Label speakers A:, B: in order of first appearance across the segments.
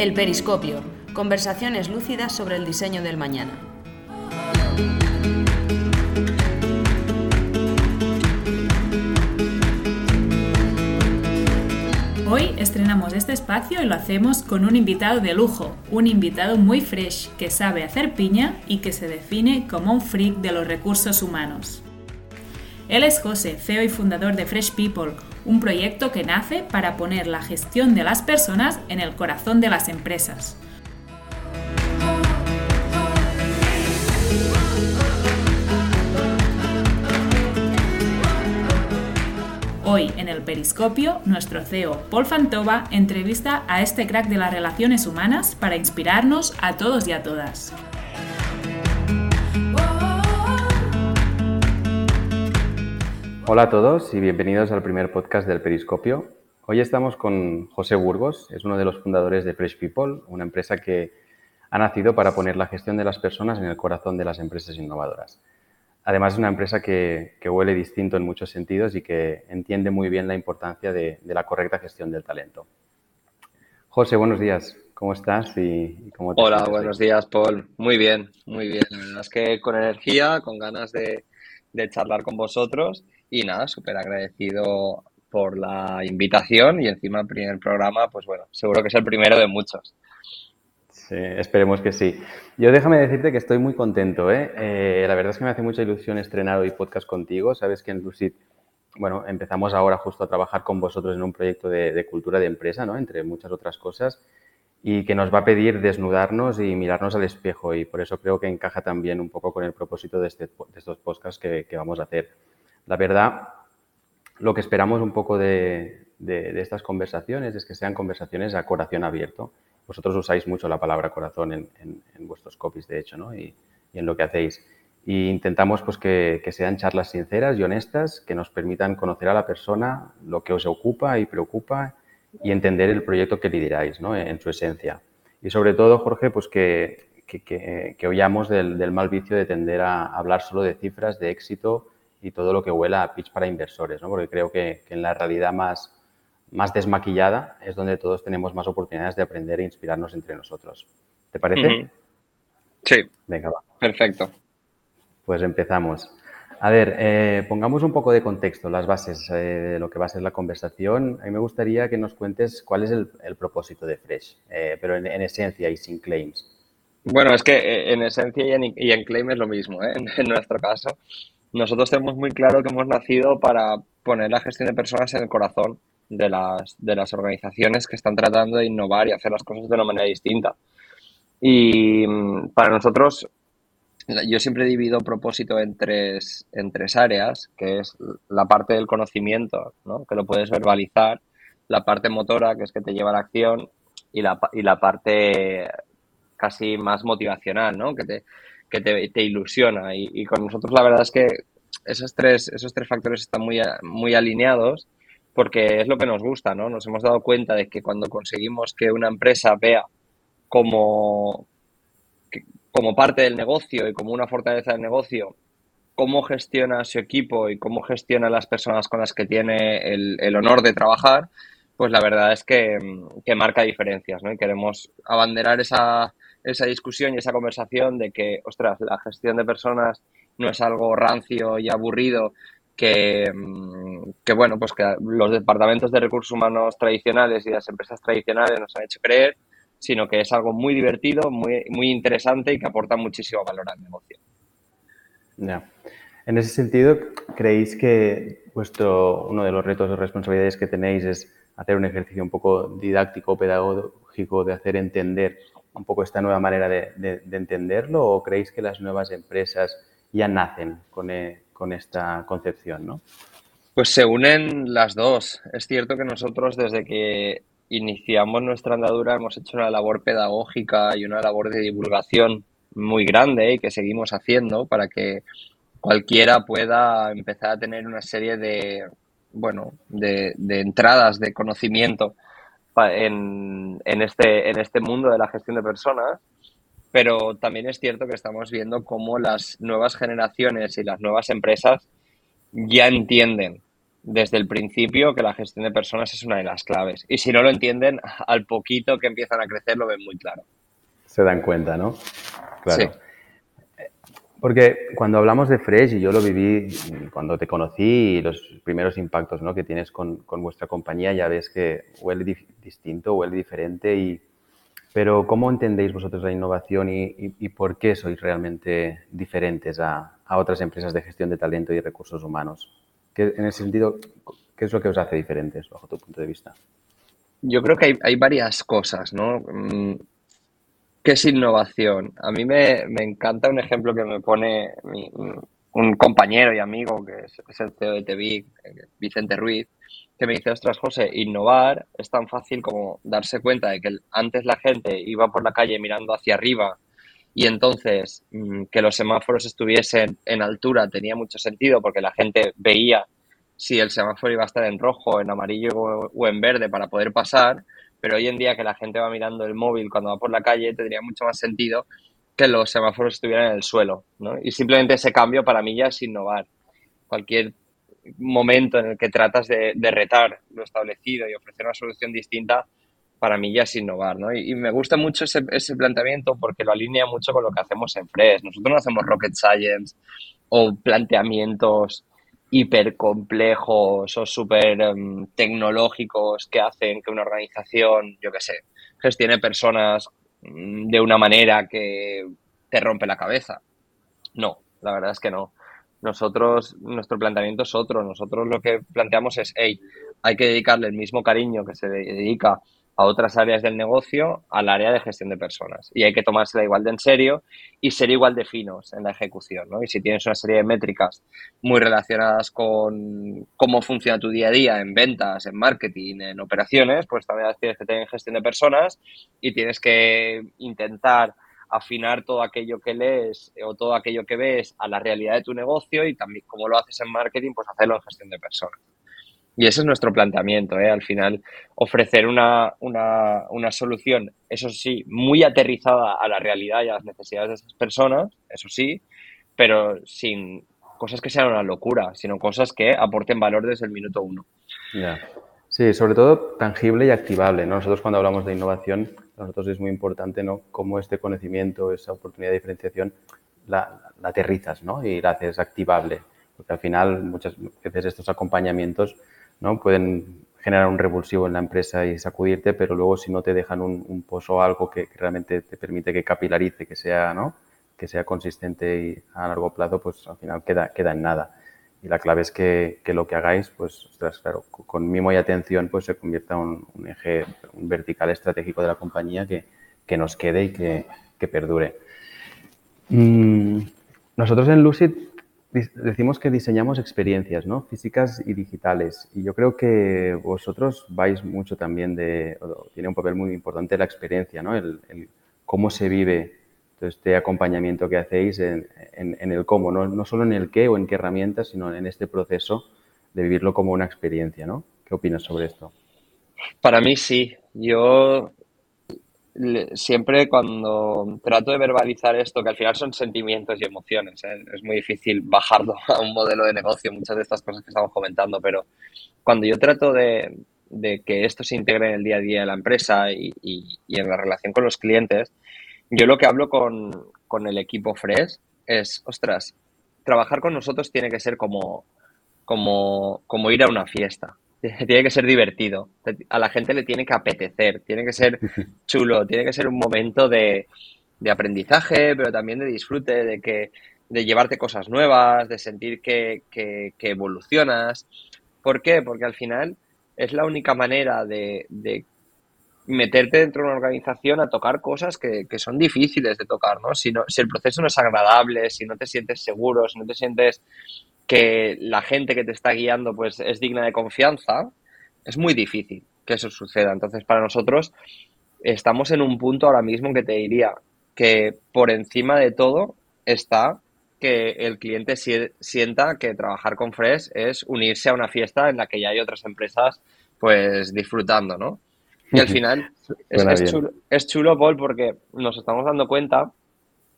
A: El Periscopio. Conversaciones lúcidas sobre el diseño del mañana.
B: Hoy estrenamos este espacio y lo hacemos con un invitado de lujo, un invitado muy fresh que sabe hacer piña y que se define como un freak de los recursos humanos. Él es José, CEO y fundador de Fresh People, un proyecto que nace para poner la gestión de las personas en el corazón de las empresas. Hoy en el Periscopio, nuestro CEO Paul Fantova entrevista a este crack de las relaciones humanas para inspirarnos a todos y a todas.
C: Hola a todos y bienvenidos al primer podcast del Periscopio. Hoy estamos con José Burgos, es uno de los fundadores de Fresh People, una empresa que ha nacido para poner la gestión de las personas en el corazón de las empresas innovadoras. Además, es una empresa que, huele distinto en muchos sentidos y que entiende muy bien la importancia de, la correcta gestión del talento. José, buenos días. ¿Cómo estás y, cómo te
D: Hola, buenos días, Paul. Muy bien, muy bien. La verdad es que con energía, con ganas de, de charlar con vosotros y nada, súper agradecido por la invitación y encima el primer programa, pues bueno, seguro que es el primero de muchos.
C: Sí, esperemos que sí. Yo déjame decirte que estoy muy contento. ¿eh? ¿eh? la verdad es que me hace mucha ilusión estrenar hoy podcast contigo. Sabes que en Lucid, bueno, empezamos ahora justo a trabajar con vosotros en un proyecto de, cultura de empresa, ¿no? entre muchas otras cosas, y que nos va a pedir desnudarnos y mirarnos al espejo. Y por eso creo que encaja también un poco con el propósito de, este, estos podcasts que, vamos a hacer. La verdad, lo que esperamos un poco de, estas conversaciones es que sean conversaciones a corazón abierto vosotros usáis mucho la palabra corazón en, vuestros copies, de hecho, ¿no? y, en lo que hacéis. Y intentamos pues, que, sean charlas sinceras y honestas que nos permitan conocer a la persona, lo que os ocupa y preocupa y entender el proyecto que lideráis ¿no? en, su esencia. Y sobre todo, Jorge, pues que, que, que oyamos del, mal vicio de tender a hablar solo de cifras, de éxito y todo lo que huela a pitch para inversores, ¿no? porque creo que, en la realidad más, más desmaquillada es donde todos tenemos más oportunidades de aprender e inspirarnos entre nosotros. ¿Te parece?
D: Sí. Venga, va. Perfecto.
C: Pues empezamos. A ver, eh, pongamos un poco de contexto, las bases eh, de lo que va a ser la conversación. A mí me gustaría que nos cuentes cuál es el, propósito de Fresh, eh, pero en, esencia y sin claims.
D: Bueno, es que en esencia y en, y en claim es lo mismo, en, en nuestro caso. Nosotros tenemos muy claro que hemos nacido para poner la gestión de personas en el corazón de las, de las organizaciones que están tratando de innovar y hacer las cosas de una manera distinta. Y mm, para nosotros, yo siempre divido propósito en tres, en tres áreas, que es la parte del conocimiento, ¿no? que lo puedes verbalizar, la parte motora, que es que te lleva a la acción, y la, y la parte casi más motivacional, ¿no? que, te, que te, ilusiona. Y, con nosotros la verdad es que esos tres, esos tres factores están muy, muy alineados porque es lo que nos gusta, ¿no? Nos hemos dado cuenta de que cuando conseguimos que una empresa vea como, como parte del negocio y como una fortaleza del negocio, cómo gestiona su equipo y cómo gestiona las personas con las que tiene el, honor de trabajar, pues la verdad es que, marca diferencias, ¿no? Y queremos abanderar esa, esa discusión y esa conversación de que, ostras, la gestión de personas no es algo rancio y aburrido Mm, que, bueno, pues que los departamentos de recursos humanos tradicionales y las empresas tradicionales nos han hecho creer, sino que es algo muy divertido, muy, muy interesante y que aporta muchísimo valor al negocio.
C: Ya. En ese sentido, ¿creéis que vuestro, uno de los retos o responsabilidades que tenéis es hacer un ejercicio un poco didáctico, pedagógico, de hacer entender un poco esta nueva manera de, entenderlo? ¿O creéis que las nuevas empresas ya nacen con, e, con esta concepción, ¿no?
D: Pues se unen las dos. Es cierto que nosotros desde que iniciamos nuestra andadura hemos hecho una labor pedagógica y una labor de divulgación muy grande y que seguimos haciendo para que cualquiera pueda empezar a tener una serie de, bueno, de, entradas de conocimiento en, en, este, en este mundo de la gestión de personas pero también es cierto que estamos viendo cómo las nuevas generaciones y las nuevas empresas ya entienden desde el principio que la gestión de personas es una de las claves. Y si no lo entienden, al poquito que empiezan a crecer lo ven muy claro.
C: Se dan cuenta, ¿no? Claro. Porque cuando hablamos de Fresh, y yo lo viví cuando te conocí y los primeros impactos ¿no? que tienes con, con, vuestra compañía, ya ves que huele distinto, huele diferente. Y, pero ¿cómo entendéis vosotros la innovación y, y, por qué sois realmente diferentes a, a, otras empresas de gestión de talento y recursos humanos? ¿Qué, en ese sentido, ¿qué es lo que os hace diferentes bajo tu punto de vista?
D: Yo creo que hay, hay varias cosas, ¿no? ¿Qué es innovación? A mí me, encanta un ejemplo que me pone un compañero y amigo que es, el CEO de TV, Vicente Ruiz, que me dice, ostras, José, innovar es tan fácil como darse cuenta de que antes la gente iba por la calle mirando hacia arriba y entonces mm, que los semáforos estuviesen en altura tenía mucho sentido porque la gente veía si el semáforo iba a estar en rojo, en amarillo o en verde para poder pasar pero hoy en día que la gente va mirando el móvil cuando va por la calle, tendría mucho más sentido que los semáforos estuvieran en el suelo, ¿no? Y simplemente ese cambio para mí ya es innovar. Cualquier momento en el que tratas de, retar lo establecido y ofrecer una solución distinta, para mí ya es innovar, ¿no? Y, me gusta mucho ese, ese, planteamiento porque lo alinea mucho con lo que hacemos en Fresh. Nosotros no hacemos rocket science o planteamientos hipercomplejos o súper em, tecnológicos que hacen que una organización, yo qué sé, gestione personas mm, de una manera que te rompe la cabeza. No, la verdad es que no. Nosotros, nuestro planteamiento es otro. Nosotros lo que planteamos es, hey, hay que dedicarle el mismo cariño que se dedica a otras áreas del negocio al área de gestión de personas. Y hay que tomársela igual de en serio y ser igual de finos en la ejecución. ¿no? Y si tienes una serie de métricas muy relacionadas con cómo funciona tu día a día en ventas, en marketing, en operaciones, pues también las tienes que tener en gestión de personas y tienes que intentar afinar todo aquello que lees o todo aquello que ves a la realidad de tu negocio y también como lo haces en marketing, pues hacerlo en gestión de personas. Y ese es nuestro planteamiento, ¿eh? al final, ofrecer una, solución, eso sí, muy aterrizada a la realidad y a las necesidades de esas personas, eso sí, pero sin cosas que sean una locura, sino cosas que aporten valor desde el minuto uno.
C: Sí, sobre todo tangible y activable. Nosotros cuando hablamos de innovación, nosotros es muy importante ¿no? cómo este conocimiento, esa oportunidad de diferenciación, la, la aterrizas ¿no? y la haces activable. Porque al final muchas veces estos acompañamientos ¿no? Pueden generar un revulsivo en la empresa y sacudirte, pero luego si no te dejan un, pozo o algo que, realmente te permite que capilarice, que sea, ¿no? que sea consistente y a largo plazo, pues al final queda, queda en nada. Y la clave es que, lo que hagáis, pues, claro, con mimo y atención, pues se convierta en un, eje, un vertical estratégico de la compañía que, nos quede y que, perdure. Mm, nosotros en Lucid decimos que diseñamos experiencias, ¿no? Físicas y digitales. Y yo creo que vosotros vais mucho también de, tiene un papel muy importante la experiencia, ¿no? El, cómo se vive este acompañamiento que hacéis en, el cómo, ¿no? no solo en el qué o en qué herramientas, sino en este proceso de vivirlo como una experiencia, ¿no? ¿Qué opinas sobre esto?
D: Para mí sí. Yo siempre cuando trato de verbalizar esto, que al final son sentimientos y emociones, ¿eh? es muy difícil bajarlo a un modelo de negocio, muchas de estas cosas que estamos comentando, pero cuando yo trato de, que esto se integre en el día a día de la empresa y, en la relación con los clientes, yo lo que hablo con, con el equipo Fresh es, ostras, trabajar con nosotros tiene que ser como, como, como ir a una fiesta. tiene que ser divertido, a la gente le tiene que apetecer, tiene que ser chulo, tiene que ser un momento de, aprendizaje, pero también de disfrute, de que de llevarte cosas nuevas, de sentir que, evolucionas. ¿Por qué? Porque al final es la única manera de, meterte dentro de una organización a tocar cosas que, son difíciles de tocar, ¿no? Si, si el proceso no es agradable, si no te sientes seguro, si no te sientes que la gente que te está guiando pues es digna de confianza, es muy difícil que eso suceda. Entonces, para nosotros estamos en un punto ahora mismo que te diría que por encima de todo está que el cliente sienta que trabajar con Fresh es unirse a una fiesta en la que ya hay otras empresas pues disfrutando, ¿no? Y al final es, chulo, es chulo, Paul, porque nos estamos dando cuenta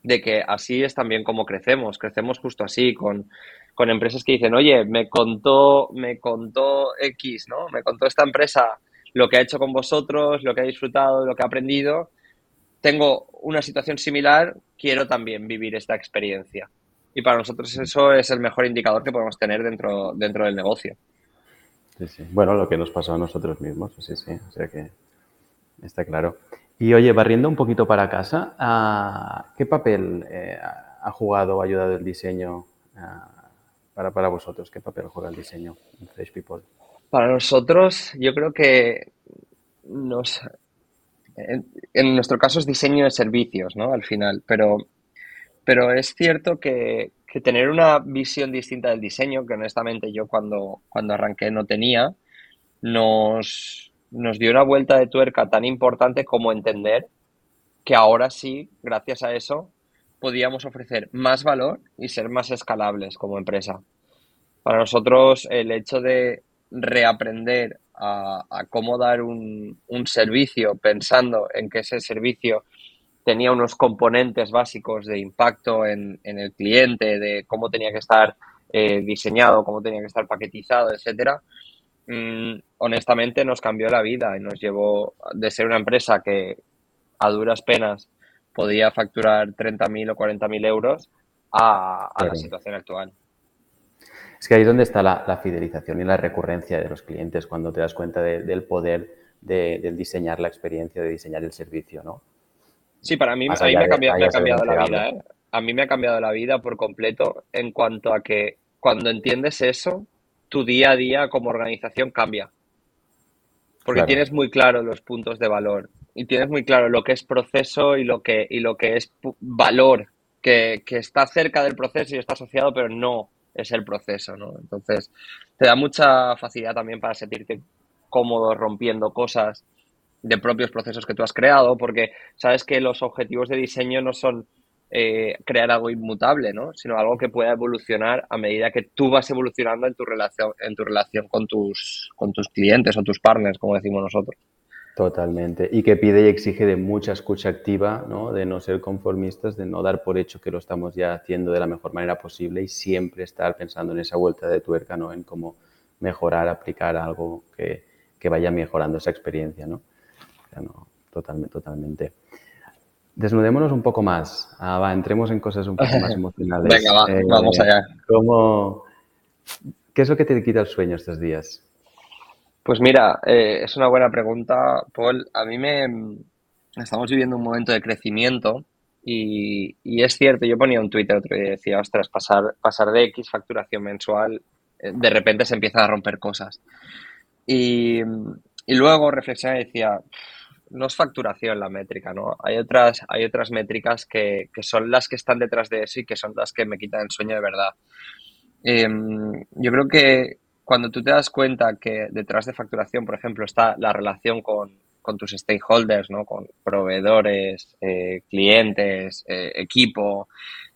D: de que así es también como crecemos. Crecemos justo así, con, con empresas que dicen, oye, me contó, me contó X, ¿no? Me contó esta empresa lo que ha hecho con vosotros, lo que ha disfrutado, lo que ha aprendido. Tengo una situación similar, quiero también vivir esta experiencia. Y para nosotros eso es el mejor indicador que podemos tener dentro, dentro del negocio.
C: Sí, sí. Bueno, lo que nos pasó a nosotros mismos, sí, sí. O sea que está claro. Y oye, barriendo un poquito para casa, ah, ¿qué papel eh, ha jugado o ayudado el diseño ah, para, para vosotros? ¿Qué papel juega el diseño en Fresh People?
D: Para nosotros, yo creo que nos, en, nuestro caso es diseño de servicios, ¿no? Al final, pero, pero es cierto que, tener una visión distinta del diseño, que honestamente yo cuando, cuando arranqué no tenía, nos, nos dio una vuelta de tuerca tan importante como entender que ahora sí, gracias a eso, podíamos ofrecer más valor y ser más escalables como empresa. Para nosotros el hecho de reaprender a, cómo dar un, servicio pensando en que ese servicio tenía unos componentes básicos de impacto en, el cliente, de cómo tenía que estar eh, diseñado, cómo tenía que estar paquetizado, etcétera, mm, honestamente nos cambió la vida y nos llevó de ser una empresa que a duras penas podía facturar 30.000 o 40.000 euros a, a la situación actual.
C: Es que ahí es donde está la, fidelización y la recurrencia de los clientes, cuando te das cuenta del poder de, diseñar la experiencia, de diseñar el servicio, ¿no?
D: Sí, para mí, me, ha cambiado, la vida. ¿eh? A mí me ha cambiado la vida por completo en cuanto a que cuando entiendes eso, tu día a día como organización cambia. Porque tienes muy claro los puntos de valor y tienes muy claro lo que es proceso y lo que, y lo que es valor, que, que está cerca del proceso y está asociado, pero no es el proceso, ¿no? Entonces, te da mucha facilidad también para sentirte cómodo rompiendo cosas de propios procesos que tú has creado, porque sabes que los objetivos de diseño no son eh, crear algo inmutable, ¿no? Sino algo que pueda evolucionar a medida que tú vas evolucionando en tu relación, en tu relación con tus, con tus clientes o tus partners, como decimos nosotros.
C: Totalmente. Y que pide y exige de mucha escucha activa, ¿no? de no ser conformistas, de no dar por hecho que lo estamos ya haciendo de la mejor manera posible y siempre estar pensando en esa vuelta de tuerca, ¿no? en cómo mejorar, aplicar algo que, que vaya mejorando esa experiencia. ¿no? no totalmente, totalmente. Desnudémonos un poco más. Ah, va, entremos en cosas un poco más emocionales.
D: Venga, va, vamos allá.
C: Eh, ¿cómo, ¿Qué es lo que te quita el sueño estos días?
D: Pues mira, eh, es una buena pregunta, Paul. A mí me estamos viviendo un momento de crecimiento y, es cierto, yo ponía un Twitter otro día y decía, ostras, pasar, pasar de X facturación mensual, eh, de repente se empiezan a romper cosas. Y, luego reflexionaba y decía, no es facturación la métrica, ¿no? Hay otras, hay otras métricas que, que, son las que están detrás de eso y que son las que me quitan el sueño de verdad. Em, yo creo que cuando tú te das cuenta que detrás de facturación, por ejemplo, está la relación con, tus stakeholders, ¿no? con proveedores, eh, clientes, eh, equipo,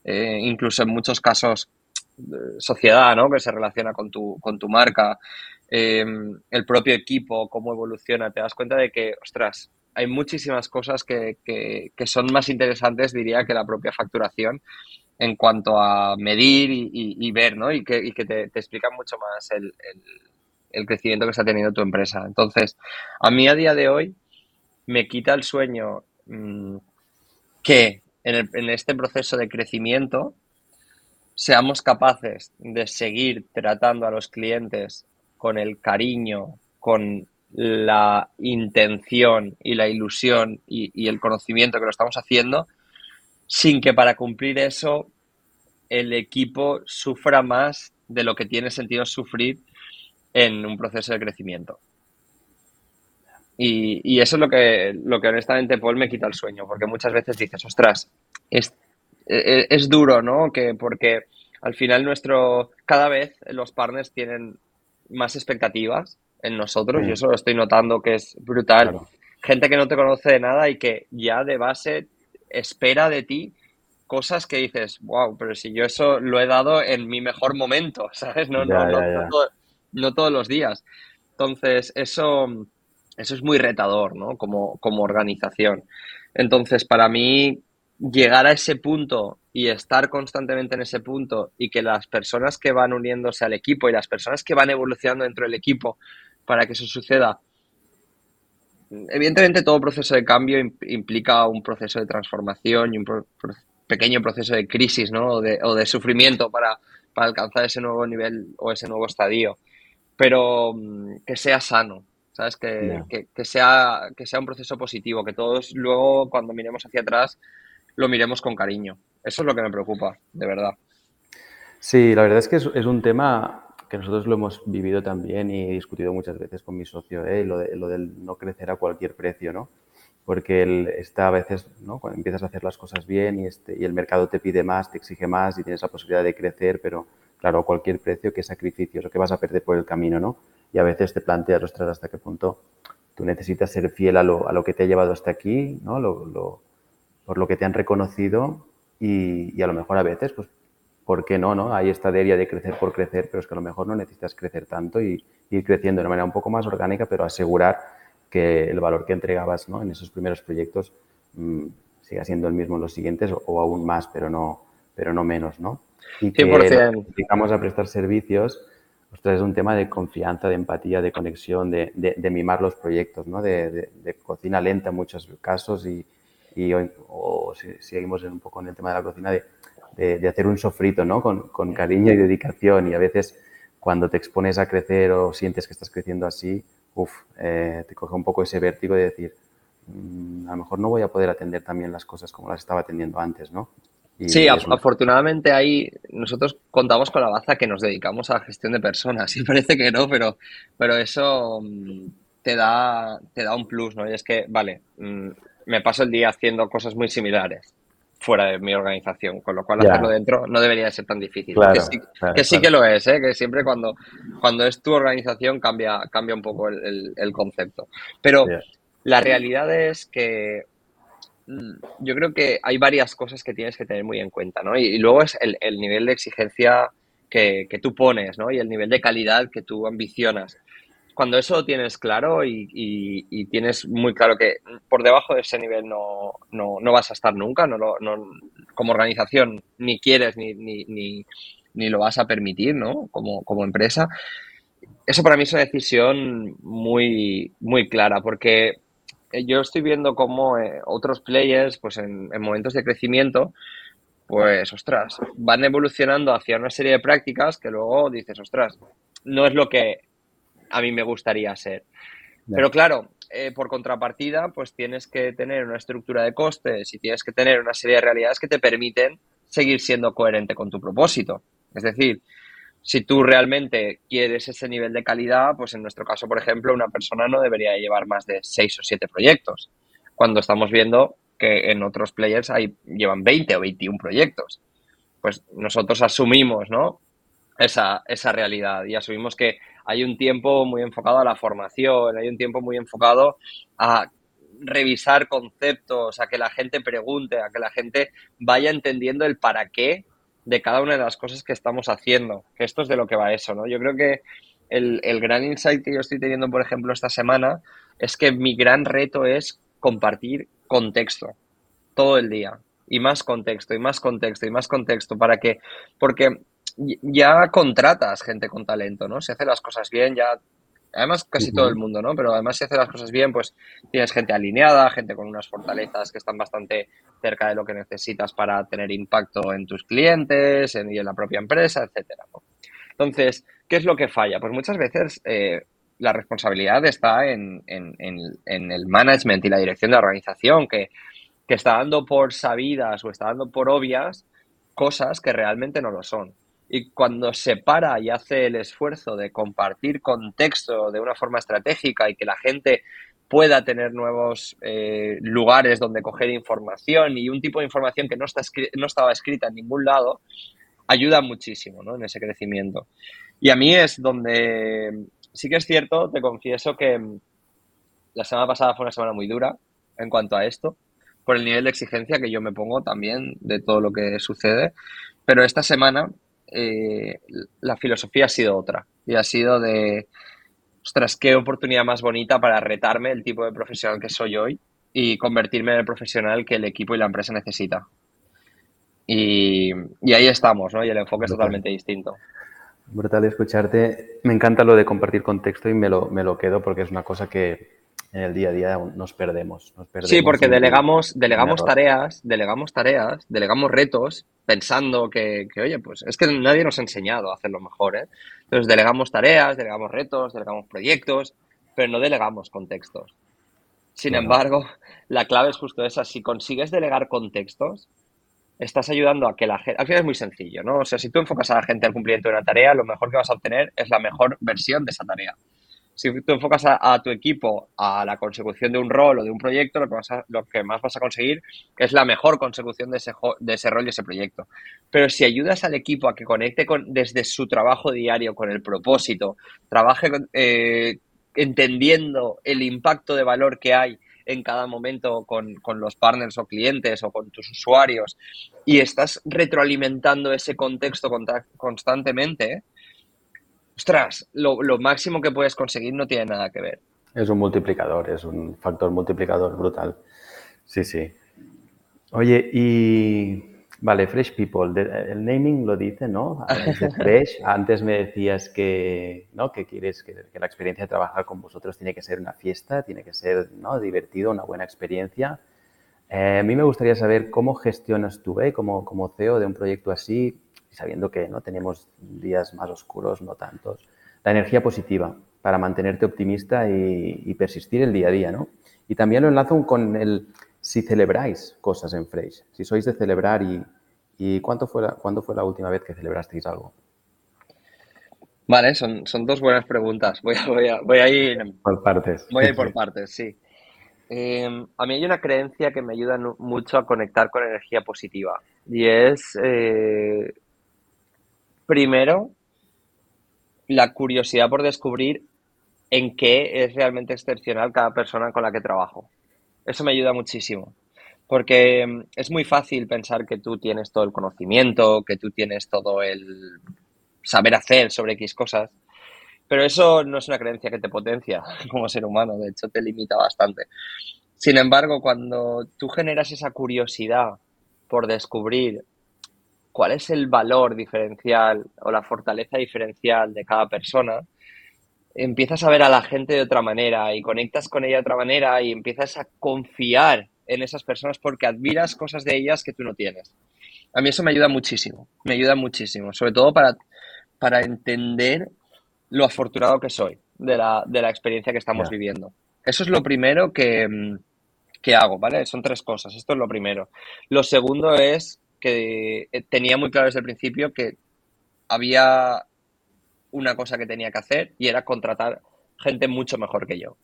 D: eh, incluso en muchos casos sociedad ¿no? que se relaciona con tu, con tu marca, em, el propio equipo, cómo evoluciona, te das cuenta de que, ostras, hay muchísimas cosas que, que son más interesantes, diría, que la propia facturación en cuanto a medir y, ver, ¿no? Y que, te, explican mucho más el, crecimiento que está teniendo tu empresa. Entonces, a mí a día de hoy me quita el sueño mm, que en, este proceso de crecimiento seamos capaces de seguir tratando a los clientes con el cariño, con la intención y la ilusión y el conocimiento que lo estamos haciendo sin que para cumplir eso el equipo sufra más de lo que tiene sentido sufrir en un proceso de crecimiento. Y, eso es lo que, lo que honestamente Paul me quita el sueño, porque muchas veces dices, ostras, es, e, e, duro, ¿no? Que porque al final nuestro, cada vez los partners tienen más expectativas en nosotros, y eso lo estoy notando que es brutal. Gente que no te conoce de nada y que ya de base espera de ti cosas que dices, wow, pero si yo eso lo he dado en mi mejor momento, ¿sabes? No, no, no, todos los días. Entonces, eso, eso es muy retador, ¿no? Como, como organización. Entonces, para mí, llegar a ese punto y estar constantemente en ese punto y que las personas que van uniéndose al equipo y las personas que van evolucionando dentro del equipo para que eso suceda, evidentemente todo proceso de cambio implica un proceso de transformación y un pequeño proceso de crisis ¿no? o, de, sufrimiento para, alcanzar ese nuevo nivel o ese nuevo estadio, pero mm, que sea sano, ¿sabes? Que, que, sea, que sea un proceso positivo, que todos luego cuando miremos hacia atrás lo miremos con cariño. Eso es lo que me preocupa, de verdad.
C: Sí, la verdad es que es, un tema que nosotros lo hemos vivido también y he discutido muchas veces con mi socio, ¿eh? lo, de, lo del no crecer a cualquier precio, ¿no? Porque él está a veces, ¿no? Cuando empiezas a hacer las cosas bien y, este, y el mercado te pide más, te exige más y tienes la posibilidad de crecer, pero claro, a cualquier precio, qué sacrificios o qué vas a perder por el camino, ¿no? Y a veces te planteas, ostras, hasta qué punto tú necesitas ser fiel a lo, a lo que te ha llevado hasta aquí, ¿no? Lo, por lo que te han reconocido y, a lo mejor a veces, pues, ¿por qué no? no? Hay esta idea de crecer por crecer, pero es que a lo mejor no necesitas crecer tanto y ir creciendo de una manera un poco más orgánica, pero asegurar que el valor que entregabas ¿no? en esos primeros proyectos mmm, siga siendo el mismo en los siguientes o, aún más, pero no, pero no menos, ¿no? Y que 100%. dedicamos a prestar servicios, ostras, es un tema de confianza, de empatía, de conexión, de, de, mimar los proyectos, ¿no? De, de, cocina lenta en muchos casos y, y hoy, o si, seguimos un poco en el tema de la cocina, de, de, hacer un sofrito, ¿no? Con, con, cariño y dedicación y a veces cuando te expones a crecer o sientes que estás creciendo así, uff, eh, te coge un poco ese vértigo de decir, mm, a lo mejor no voy a poder atender también las cosas como las estaba atendiendo antes, ¿no?
D: sí, afortunadamente ahí nosotros contamos con la baza que nos dedicamos a la gestión de personas y parece que no, pero, pero eso mm, te da, te da un plus, ¿no? Y es que, vale, mm, me paso el día haciendo cosas muy similares fuera de mi organización, con lo cual hacerlo dentro no debería ser tan difícil. que sí que, lo es, ¿eh? que siempre cuando, cuando es tu organización cambia, cambia un poco el, concepto. Pero la realidad es que mm, yo creo que hay varias cosas que tienes que tener muy en cuenta, ¿no? Y, luego es el, el, nivel de exigencia que, que, tú pones, ¿no? Y el nivel de calidad que tú ambicionas cuando eso lo tienes claro y, tienes muy claro que por debajo de ese nivel no, vas a estar nunca, no, como organización ni quieres ni, ni, lo vas a permitir ¿no? como, como, empresa, eso para mí es una decisión muy, muy clara porque yo estoy viendo cómo eh, otros players pues en, en momentos de crecimiento pues ostras, van evolucionando hacia una serie de prácticas que luego dices, ostras, no es lo que a mí me gustaría ser. Pero claro, eh, por contrapartida, pues tienes que tener una estructura de costes y tienes que tener una serie de realidades que te permiten seguir siendo coherente con tu propósito. Es decir, si tú realmente quieres ese nivel de calidad, pues en nuestro caso, por ejemplo, una persona no debería llevar más de seis o siete proyectos, cuando estamos viendo que en otros players hay, llevan 20 o 21 proyectos. Pues nosotros asumimos, ¿no? Esa, esa realidad y asumimos que hay un tiempo muy enfocado a la formación, hay un tiempo muy enfocado a revisar conceptos, a que la gente pregunte, a que la gente vaya entendiendo el para qué de cada una de las cosas que estamos haciendo. Que esto es de lo que va eso, ¿no? Yo creo que el, el gran insight que yo estoy teniendo, por ejemplo, esta semana, es que mi gran reto es compartir contexto todo el día. Y más contexto, y más contexto, y más contexto, para que, porque ya contratas gente con talento, ¿no? Si hace las cosas bien, ya además casi todo el mundo, ¿no? Pero además si hace las cosas bien, pues tienes gente alineada, gente con unas fortalezas que están bastante cerca de lo que necesitas para tener impacto en tus clientes y en la propia empresa, etcétera. Entonces, ¿qué es lo que falla? Pues muchas veces eh, la responsabilidad está en, el management y la dirección de la organización, que, que está dando por sabidas o está dando por obvias cosas que realmente no lo son. Y cuando se para y hace el esfuerzo de compartir contexto de una forma estratégica y que la gente pueda tener nuevos eh, lugares donde coger información y un tipo de información que no, está no estaba escrita en ningún lado, ayuda muchísimo ¿no? en ese crecimiento. Y a mí es donde sí que es cierto, te confieso que la semana pasada fue una semana muy dura en cuanto a esto, por el nivel de exigencia que yo me pongo también de todo lo que sucede, pero esta semana eh, la filosofía ha sido otra y ha sido de, ostras, qué oportunidad más bonita para retarme el tipo de profesional que soy hoy y convertirme en el profesional que el equipo y la empresa necesita. Y, ahí estamos, ¿no? Y el enfoque es totalmente distinto.
C: Brutal escucharte. Me encanta lo de compartir contexto y me lo, me lo quedo porque es una cosa que en el día a día nos perdemos.
D: sí, porque delegamos, delegamos tareas, delegamos tareas, delegamos retos, pensando que, oye, pues es que nadie nos ha enseñado a hacerlo mejor, ¿eh? Entonces delegamos tareas, delegamos retos, delegamos proyectos, pero no delegamos contextos. Sin embargo, la clave es justo esa. Si consigues delegar contextos, estás ayudando a que la gente... Al final es muy sencillo, ¿no? O sea, si tú enfocas a la gente al cumplimiento de una tarea, lo mejor que vas a obtener es la mejor versión de esa tarea. Si tú enfocas a, tu equipo a la consecución de un rol o de un proyecto, lo que, lo que más vas a conseguir es la mejor consecución de ese, de ese rol y ese proyecto. Pero si ayudas al equipo a que conecte con, desde su trabajo diario con el propósito, trabaje eh, entendiendo el impacto de valor que hay en cada momento con, los partners o clientes o con tus usuarios y estás retroalimentando ese contexto constantemente, ostras, lo, máximo que puedes conseguir no tiene nada que ver.
C: Es un multiplicador, es un factor multiplicador brutal. Sí, sí. Oye, y vale, Fresh People, el naming lo dice, ¿no? Fresh, antes me decías que, ¿no? que quieres que, la experiencia de trabajar con vosotros tiene que ser una fiesta, tiene que ser ¿no? divertido, una buena experiencia. Eh, a mí me gustaría saber cómo gestionas tú, ¿eh? como, como CEO de un proyecto así, sabiendo que no tenemos días más oscuros, no tantos. La energía positiva para mantenerte optimista y, persistir el día a día, ¿no? Y también lo enlazo con el si celebráis cosas en Fresh, si sois de celebrar y, y ¿cuánto fue la, ¿cuándo fue la última vez que celebrasteis algo?
D: Vale, son, son dos buenas preguntas. Voy a, voy, a, voy a ir
C: por partes.
D: Voy a ir por partes, sí. Em, a mí hay una creencia que me ayuda mucho a conectar con energía positiva y es eh, Primero, la curiosidad por descubrir en qué es realmente excepcional cada persona con la que trabajo. Eso me ayuda muchísimo, porque mm, es muy fácil pensar que tú tienes todo el conocimiento, que tú tienes todo el saber hacer sobre X cosas, pero eso no es una creencia que te potencia como ser humano, de hecho te limita bastante. Sin embargo, cuando tú generas esa curiosidad por descubrir cuál es el valor diferencial o la fortaleza diferencial de cada persona, empiezas a ver a la gente de otra manera y conectas con ella de otra manera y empiezas a confiar en esas personas porque admiras cosas de ellas que tú no tienes. A mí eso me ayuda muchísimo, me ayuda muchísimo, sobre todo para, para entender lo afortunado que soy de la, experiencia que estamos viviendo. Eso es lo primero que, que hago, ¿vale? Son tres cosas, esto es lo primero. Lo segundo es que eh, tenía muy claro desde el principio que había una cosa que tenía que hacer y era contratar gente mucho mejor que yo.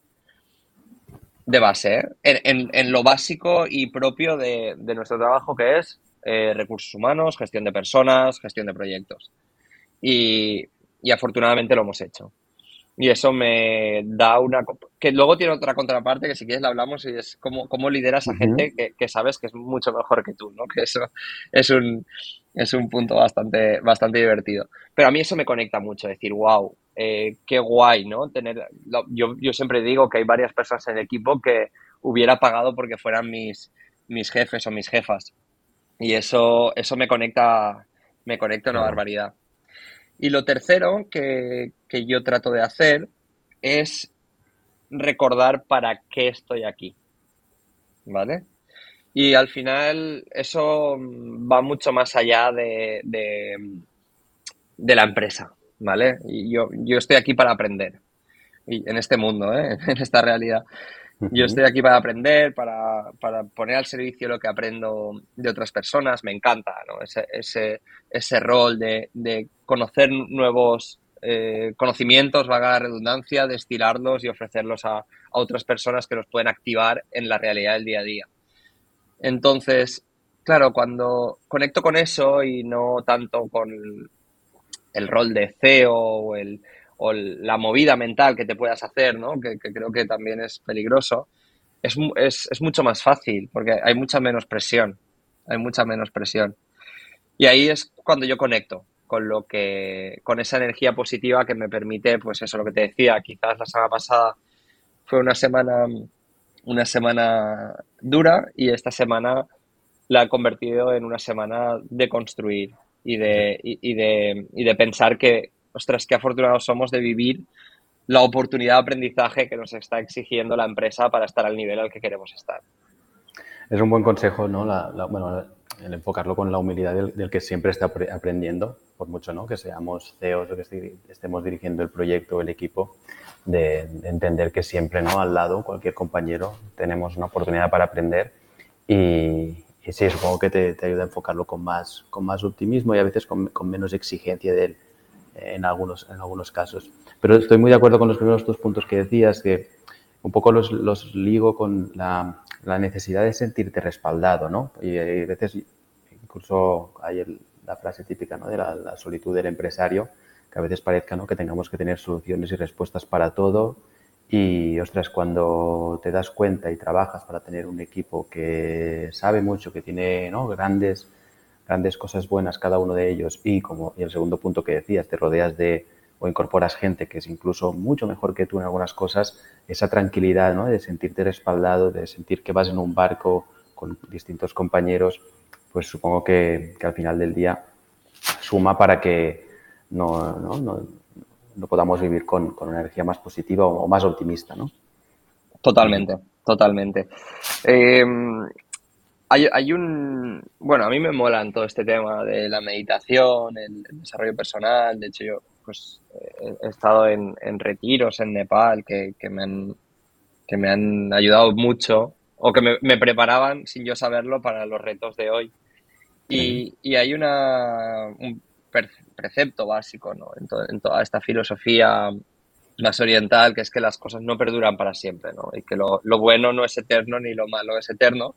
D: De base, ¿eh? en, lo básico y propio de, nuestro trabajo que es eh, recursos humanos, gestión de personas, gestión de proyectos. Y, y afortunadamente lo hemos hecho. Y eso me da una... que luego tiene otra contraparte que si quieres la hablamos y es cómo, cómo lideras a gente que, sabes que es mucho mejor que tú, ¿no? Que eso es un, es un punto bastante, bastante divertido. Pero a mí eso me conecta mucho, decir, wow, eh, qué guay, ¿no? Tener, yo, yo siempre digo que hay varias personas en el equipo que hubiera pagado porque fueran mis, mis jefes o mis jefas. Y eso, eso me conecta, me conecta una barbaridad. Y lo tercero que, yo trato de hacer es recordar para qué estoy aquí. ¿Vale? Y al final eso va mucho más allá de, de, la empresa, ¿vale? Y yo, yo, estoy aquí para aprender. Y en este mundo, ¿eh? en esta realidad. Yo estoy aquí para aprender, para, poner al servicio lo que aprendo de otras personas. Me encanta ¿no? ese, ese, ese rol de, conocer nuevos eh, conocimientos, vaga la redundancia, destilarlos y ofrecerlos a, otras personas que los pueden activar en la realidad del día a día. Entonces, claro, cuando conecto con eso y no tanto con el rol de CEO o la movida mental que te puedas hacer, ¿no? que, creo que también es peligroso, es, mucho más fácil porque hay mucha menos presión, hay mucha menos presión. Y ahí es cuando yo conecto con lo que, con esa energía positiva que me permite, pues eso lo que te decía, quizás la semana pasada fue una semana, una semana dura y esta semana la he convertido en una semana de construir y de, y, de, y de pensar que, ostras, qué afortunados somos de vivir la oportunidad de aprendizaje que nos está exigiendo la empresa para estar al nivel al que queremos estar.
C: Es un buen consejo, ¿no? bueno, el enfocarlo con la humildad del, que siempre está aprendiendo, por mucho ¿no? que seamos CEOs o que estemos dirigiendo el proyecto o el equipo, de, entender que siempre ¿no? al lado, cualquier compañero, tenemos una oportunidad para aprender y, y sí, supongo que te, ayuda a enfocarlo con más, con más optimismo y a veces con, con menos exigencia de él en algunos, en algunos casos. Pero estoy muy de acuerdo con los primeros dos puntos que decías, que un poco los, los ligo con la, la, necesidad de sentirte respaldado, ¿no? Y, a veces incluso hay la frase típica ¿no? de la, la, solitud del empresario, que a veces parezca ¿no? que tengamos que tener soluciones y respuestas para todo y, ostras, cuando te das cuenta y trabajas para tener un equipo que sabe mucho, que tiene ¿no? grandes, grandes cosas buenas cada uno de ellos y, como y el segundo punto que decías, te rodeas de o incorporas gente que es incluso mucho mejor que tú en algunas cosas, esa tranquilidad ¿no? de sentirte respaldado, de sentir que vas en un barco con distintos compañeros, pues supongo que, al final del día suma para que no, no, no no podamos vivir con, con, una energía más positiva o, más optimista, ¿no?
D: Totalmente, totalmente. Eh, hay, hay, un... Bueno, a mí me molan todo este tema de la meditación, el, desarrollo personal. De hecho, yo pues he, estado en, en, retiros en Nepal que, que, me han, que me han ayudado mucho o que me, me preparaban sin yo saberlo para los retos de hoy. Y, y hay una, un precepto básico ¿no? en, toda esta filosofía más oriental, que es que las cosas no perduran para siempre, ¿no? y que lo, lo, bueno no es eterno ni lo malo es eterno,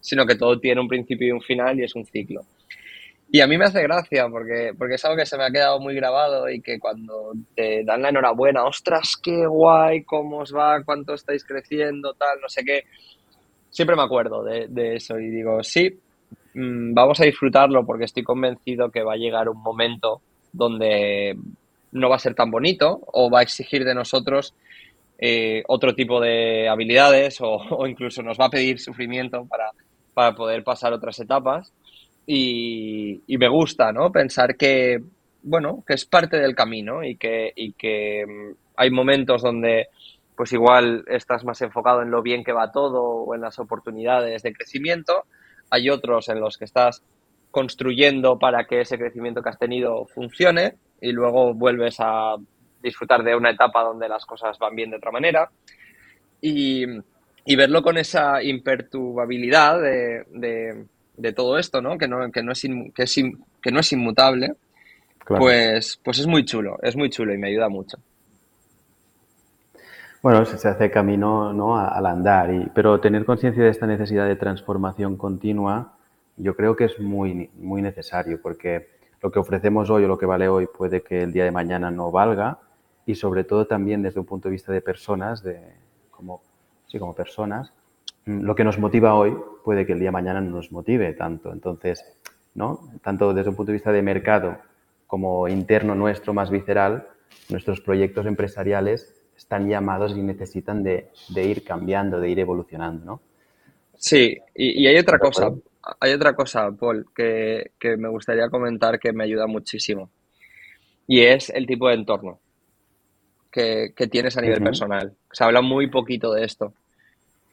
D: sino que todo tiene un principio y un final y es un ciclo. Y a mí me hace gracia porque, porque es algo que se me ha quedado muy grabado y que cuando te dan la enhorabuena, ostras, qué guay, cómo os va, cuánto estáis creciendo, tal, no sé qué, siempre me acuerdo de, eso y digo, sí, Mm, vamos a disfrutarlo porque estoy convencido que va a llegar un momento donde no va a ser tan bonito o va a exigir de nosotros eh, otro tipo de habilidades o, incluso nos va a pedir sufrimiento para, para poder pasar otras etapas. Y, me gusta, ¿no? Pensar que, bueno, que es parte del camino y que, y que mm, hay momentos donde pues igual estás más enfocado en lo bien que va todo o en las oportunidades de crecimiento hay otros en los que estás construyendo para que ese crecimiento que has tenido funcione y luego vuelves a disfrutar de una etapa donde las cosas van bien de otra manera. Y, verlo con esa imperturbabilidad de, todo esto, ¿no? Que, no, que, no es, que, que no es inmutable, pues, pues es muy chulo, es muy chulo y me ayuda mucho.
C: Bueno, se hace camino ¿no? al andar, y, pero tener conciencia de esta necesidad de transformación continua yo creo que es muy, muy necesario porque lo que ofrecemos hoy o lo que vale hoy puede que el día de mañana no valga y sobre todo también desde un punto de vista de personas, de, como, sí, como personas, lo que nos motiva hoy puede que el día de mañana no nos motive tanto. Entonces, ¿no? tanto desde un punto de vista de mercado como interno nuestro más visceral, nuestros proyectos empresariales están llamados y necesitan de, ir cambiando, de ir evolucionando, ¿no?
D: Sí, y, hay otra cosa, hay otra cosa, Paul, que, me gustaría comentar que me ayuda muchísimo. Y es el tipo de entorno que, tienes a nivel personal. Se habla muy poquito de esto.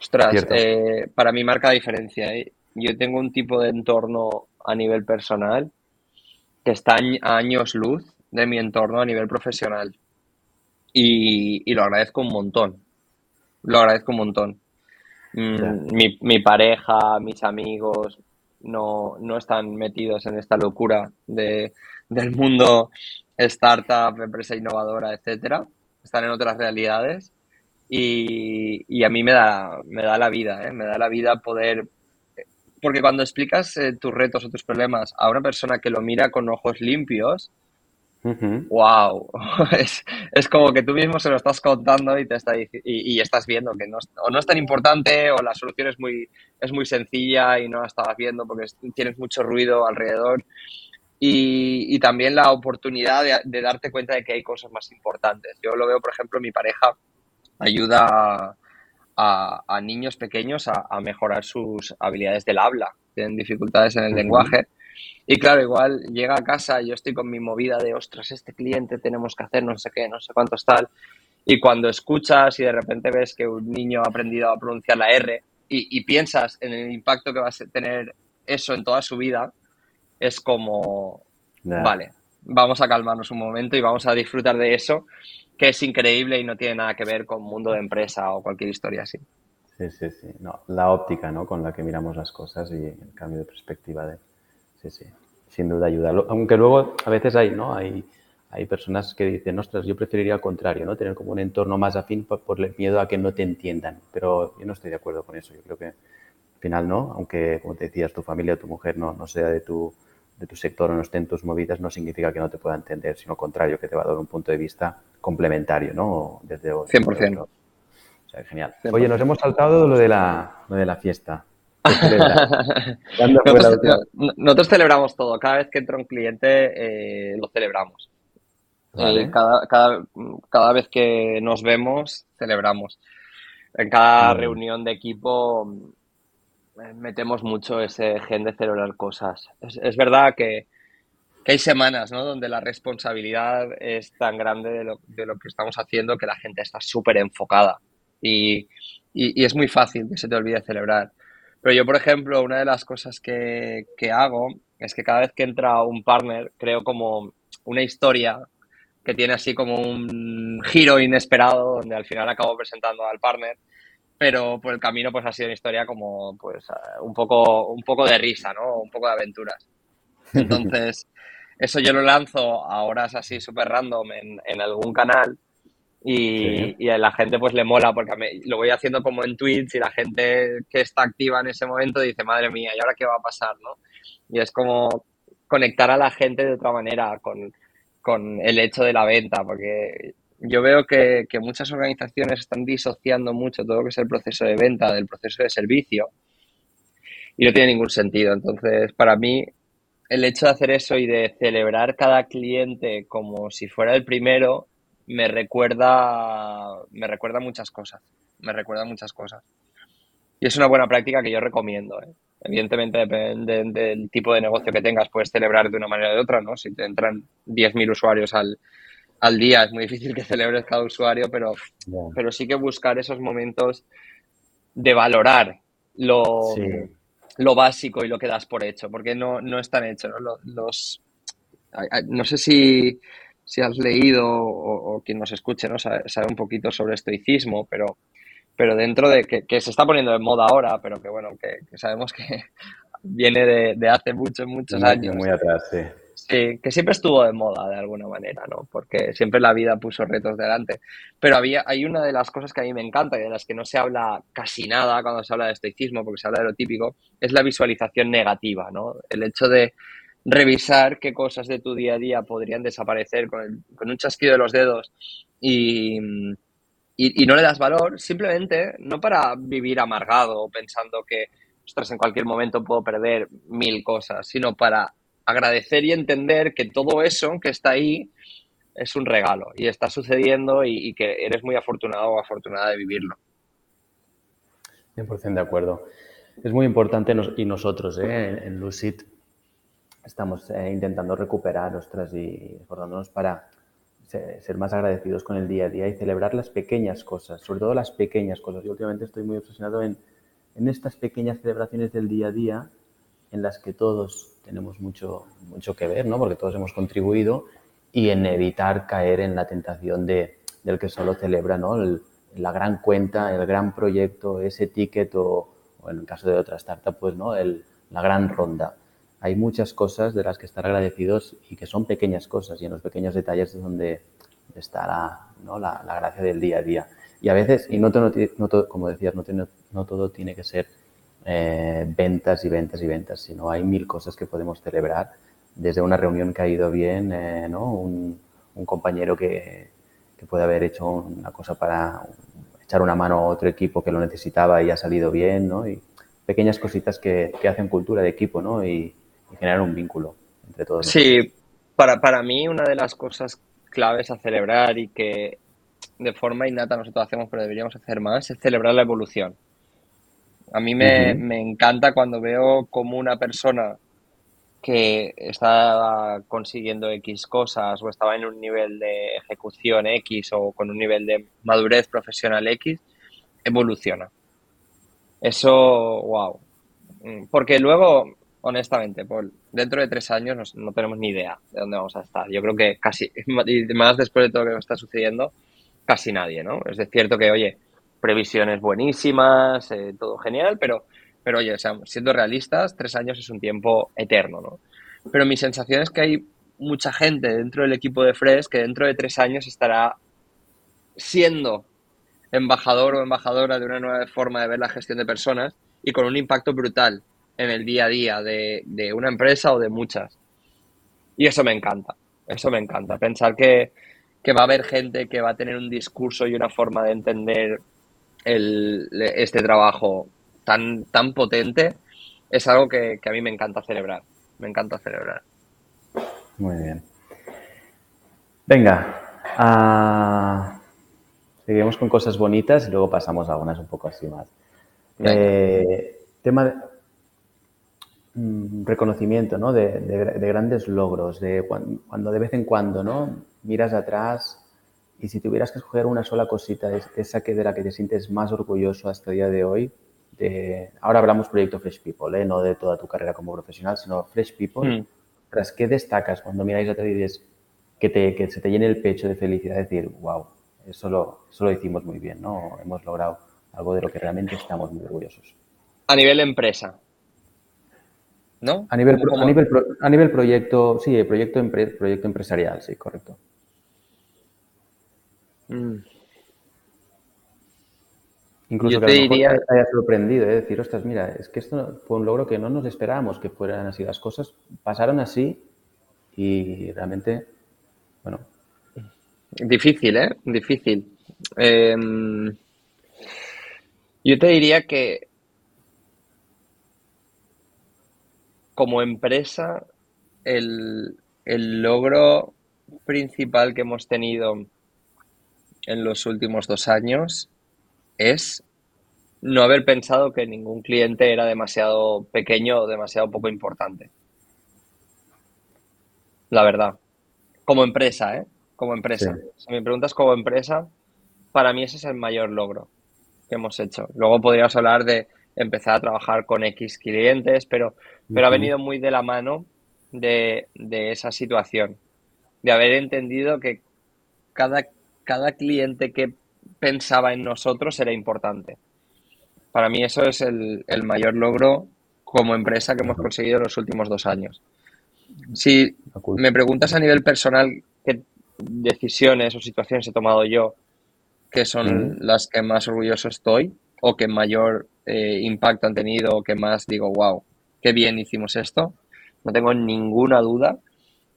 D: Ostras, eh, para mí marca la diferencia. ¿eh? Yo tengo un tipo de entorno a nivel personal que está a años luz de mi entorno a nivel profesional y, lo agradezco un montón. Lo agradezco un montón. Mm, mi, mi, pareja, mis amigos no, no, están metidos en esta locura de, del mundo startup, empresa innovadora, etcétera. Están en otras realidades y, y, a mí me da, me da la vida, ¿eh? me da la vida poder... Porque cuando explicas eh, tus retos o tus problemas a una persona que lo mira con ojos limpios, ¡Wow! Es, como que tú mismo se lo estás contando y, te está, y, estás viendo que no, o no es tan importante o la solución es muy, es muy sencilla y no la estabas viendo porque tienes mucho ruido alrededor. Y, también la oportunidad de, darte cuenta de que hay cosas más importantes. Yo lo veo, por ejemplo, mi pareja ayuda a, a, niños pequeños a, mejorar sus habilidades del habla. Tienen dificultades en el lenguaje. Y claro, igual llega a casa y yo estoy con mi movida de, ostras, este cliente tenemos que hacer no sé qué, no sé cuántos tal. Y cuando escuchas y de repente ves que un niño ha aprendido a pronunciar la R y, piensas en el impacto que va a tener eso en toda su vida, es como, vale, vamos a calmarnos un momento y vamos a disfrutar de eso, que es increíble y no tiene nada que ver con mundo de empresa o cualquier historia así.
C: Sí, sí, sí. No, la óptica, ¿no? Con la que miramos las cosas y el cambio de perspectiva de... Sí, sí. Sin duda ayuda. Aunque luego a veces hay, ¿no? Hay hay personas que dicen, ostras, yo preferiría al contrario, ¿no? Tener como un entorno más afín por, el miedo a que no te entiendan. Pero yo no estoy de acuerdo con eso. Yo creo que al final, ¿no? Aunque, como te decías, tu familia o tu mujer no, no sea de tu, de tu sector o no esté en tus movidas, no significa que no te pueda entender, sino al contrario, que te va a dar un punto de vista complementario, ¿no?
D: Desde, 100%.
C: o sea, genial. Oye, nos hemos saltado lo de la, lo de la fiesta.
D: nosotros, celebramos todo. Cada vez que entra un cliente, eh, lo celebramos. Eh, cada, cada, cada, vez que nos vemos, celebramos. En cada reunión de equipo metemos mucho ese gen de celebrar cosas. Es, verdad que, hay semanas ¿no? donde la responsabilidad es tan grande de lo, de lo que estamos haciendo que la gente está súper enfocada y, y, es muy fácil que se te olvide celebrar. Pero yo, por ejemplo, una de las cosas que, que hago es que cada vez que entra un partner, creo como una historia que tiene así como un giro inesperado donde al final acabo presentando al partner, pero por el camino pues ha sido una historia como pues eh, un poco, un poco de risa, ¿no? Un poco de aventuras. Entonces, eso yo lo lanzo a horas así súper random en, en, algún canal y, y, a la gente pues le mola porque lo voy haciendo como en tweets y la gente que está activa en ese momento dice, madre mía, ¿y ahora qué va a pasar, no? Y es como conectar a la gente de otra manera con con el hecho de la venta, porque yo veo que, muchas organizaciones están disociando mucho todo lo que es el proceso de venta del proceso de servicio y no tiene ningún sentido. Entonces, para mí, el hecho de hacer eso y de celebrar cada cliente como si fuera el primero me recuerda, me recuerda muchas cosas. Me recuerda muchas cosas. Y es una buena práctica que yo recomiendo. ¿eh? Evidentemente, depende del tipo de negocio que tengas, puedes celebrar de una manera o de otra, ¿no? Si te entran 10.000 usuarios al, al, día, es muy difícil que celebres cada usuario, pero, pero sí que buscar esos momentos de valorar lo, lo básico y lo que das por hecho, porque no, no están hechos, ¿no? Los, no sé si, si has leído o, quien nos escuche, ¿no? Sabe, sabe un poquito sobre estoicismo, pero pero dentro de que, se está poniendo de moda ahora, pero que bueno, que, sabemos que viene de, hace muchos, muchos años.
C: Muy atrás, sí.
D: Que siempre estuvo de moda de alguna manera, ¿no? Porque siempre la vida puso retos delante. Pero había, hay una de las cosas que a mí me encanta y de las que no se habla casi nada cuando se habla de estoicismo, porque se habla de lo típico, es la visualización negativa, ¿no? El hecho de revisar qué cosas de tu día a día podrían desaparecer con, con un chasquido de los dedos y, y, no le das valor, simplemente no para vivir amargado pensando que, ostras, en cualquier momento puedo perder mil cosas, sino para agradecer y entender que todo eso que está ahí es un regalo y está sucediendo y, que eres muy afortunado o afortunada de vivirlo.
C: 100% de acuerdo. Es muy importante y nosotros ¿eh? en Lucid estamos eh, intentando recuperar, ostras, y esforzándonos para ser más agradecidos con el día a día y celebrar las pequeñas cosas, sobre todo las pequeñas cosas. Yo últimamente estoy muy obsesionado en, en estas pequeñas celebraciones del día a día en las que todos tenemos mucho, mucho que ver, ¿no? porque todos hemos contribuido y en evitar caer en la tentación de, del que solo celebra ¿no? la gran cuenta, el gran proyecto, ese ticket o, en el caso de otra startup, pues, ¿no? El, la gran ronda hay muchas cosas de las que estar agradecidos y que son pequeñas cosas y en los pequeños detalles es donde está la, la, gracia del día a día. Y a veces, y no, todo, no todo como decías, no, no, todo tiene que ser eh, ventas y ventas y ventas, sino hay mil cosas que podemos celebrar, desde una reunión que ha ido bien, eh, ¿no? un, un, compañero que, que, puede haber hecho una cosa para echar una mano a otro equipo que lo necesitaba y ha salido bien, ¿no? y pequeñas cositas que, que hacen cultura de equipo, ¿no? Y, y generar un vínculo entre todos.
D: Sí, para, para mí una de las cosas claves a celebrar y que de forma innata nosotros hacemos, pero deberíamos hacer más, es celebrar la evolución. A mí me, me encanta cuando veo como una persona que está consiguiendo X cosas o estaba en un nivel de ejecución X o con un nivel de madurez profesional X, evoluciona. Eso, wow. Porque luego, honestamente, por dentro de tres años no tenemos ni idea de dónde vamos a estar. Yo creo que casi, y más después de todo lo que está sucediendo, casi nadie, ¿no? Es cierto que, oye, previsiones buenísimas, eh, todo genial, pero pero oye, siendo realistas, tres años es un tiempo eterno, ¿no? Pero mi sensación es que hay mucha gente dentro del equipo de Fresh que dentro de tres años estará siendo embajador o embajadora de una nueva forma de ver la gestión de personas y con un impacto brutal en el día a día de, una empresa o de muchas. Y eso me encanta, eso me encanta. Pensar que, va a haber gente que va a tener un discurso y una forma de entender este trabajo tan, tan potente, es algo que, a mí me encanta celebrar. Me encanta celebrar.
C: Muy bien. Venga, uh, seguimos con cosas bonitas y luego pasamos a algunas un poco así más. Eh, tema de mm, reconocimiento ¿no? de, grandes logros, de cuando, cuando, de vez en cuando ¿no? miras atrás y si tuvieras que escoger una sola cosita, esa que de la que te sientes más orgulloso hasta el día de hoy, ahora hablamos proyecto Fresh People, ¿eh? no de toda tu carrera como profesional, sino Fresh People. Mm. Tras qué destacas cuando miráis atrás y dices que, te, que se te llene el pecho de felicidad, decir, wow, eso lo, eso lo hicimos muy bien, ¿no? Hemos logrado algo de lo que realmente estamos muy orgullosos.
D: A nivel empresa, ¿no?
C: A nivel, a nivel, a nivel proyecto, sí, proyecto, proyecto empresarial, sí, correcto. Mm. Incluso que a lo mejor te haya sorprendido, ¿eh? decir, ostras, mira, es que esto fue un logro que no nos esperábamos que fueran así las cosas. Pasaron así y realmente, bueno.
D: Difícil, ¿eh? Difícil. Em, yo te diría que como empresa, el, el logro principal que hemos tenido en los últimos dos años es no haber pensado que ningún cliente era demasiado pequeño o demasiado poco importante. La verdad. Como empresa, ¿eh? Como empresa. Si me preguntas como empresa, para mí ese es el mayor logro que hemos hecho. Luego podríamos hablar de empezar a trabajar con X clientes, pero, pero ha venido muy de la mano de, de, esa situación, de haber entendido que cada, cada cliente que pensaba en nosotros era importante. Para mí eso es el, mayor logro como empresa que hemos conseguido en los últimos dos años. Si me preguntas a nivel personal qué decisiones o situaciones he tomado yo que son las que más orgulloso estoy o que mayor eh, impacto han tenido o que más digo, wow, qué bien hicimos esto, no tengo ninguna duda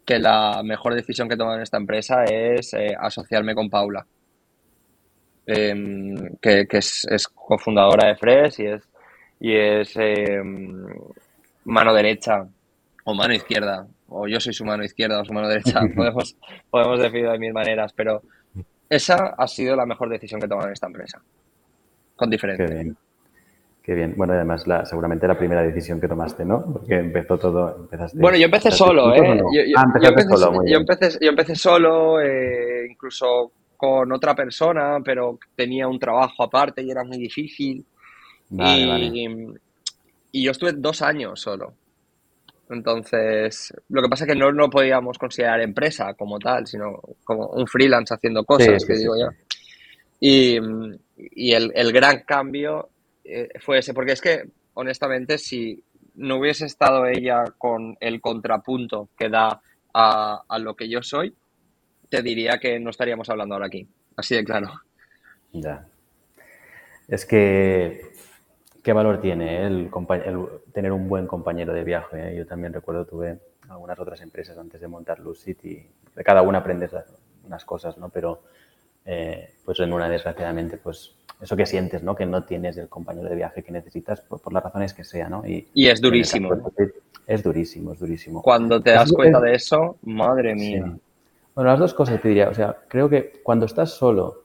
D: que la mejor decisión que he tomado en esta empresa es eh, asociarme con Paula. Em, que, es, cofundadora de Fresh y es, y es em, mano derecha. O mano izquierda, o yo soy su mano izquierda o su mano derecha, podemos, podemos definirlo de mil maneras, pero esa ha sido la mejor decisión que he tomado en esta empresa, con diferencia.
C: Qué bien. Bueno, además, la, seguramente la primera decisión que tomaste, ¿no? Porque empezó todo, empezaste...
D: Bueno, yo empecé solo, ¿eh? Yo, ah, empecé, solo, yo, empecé, yo empecé solo, eh, incluso con otra persona, pero tenía un trabajo aparte y era muy difícil. y, yo estuve dos años solo. Entonces, lo que pasa es que no lo podíamos considerar empresa como tal, sino como un freelance haciendo cosas, que digo yo. Y, el, gran cambio eh, fue ese, porque es que, honestamente, si no hubiese estado ella con el contrapunto que da a, lo que yo soy, te diría que no estaríamos hablando ahora aquí. Así de claro.
C: Ya. Es que, ¿qué valor tiene el, tener un buen compañero de viaje? Eh? Yo también recuerdo, tuve algunas otras empresas antes de montar Lucid y de cada una aprendes unas cosas, ¿no? Pero, eh, pues en una, desgraciadamente, pues eso que sientes, ¿no? Que no tienes el compañero de viaje que necesitas por, las razones que sea, ¿no?
D: Y, es durísimo.
C: es durísimo, es durísimo.
D: Cuando te das cuenta de eso, madre mía.
C: Bueno, las dos cosas te diría. O sea, creo que cuando estás solo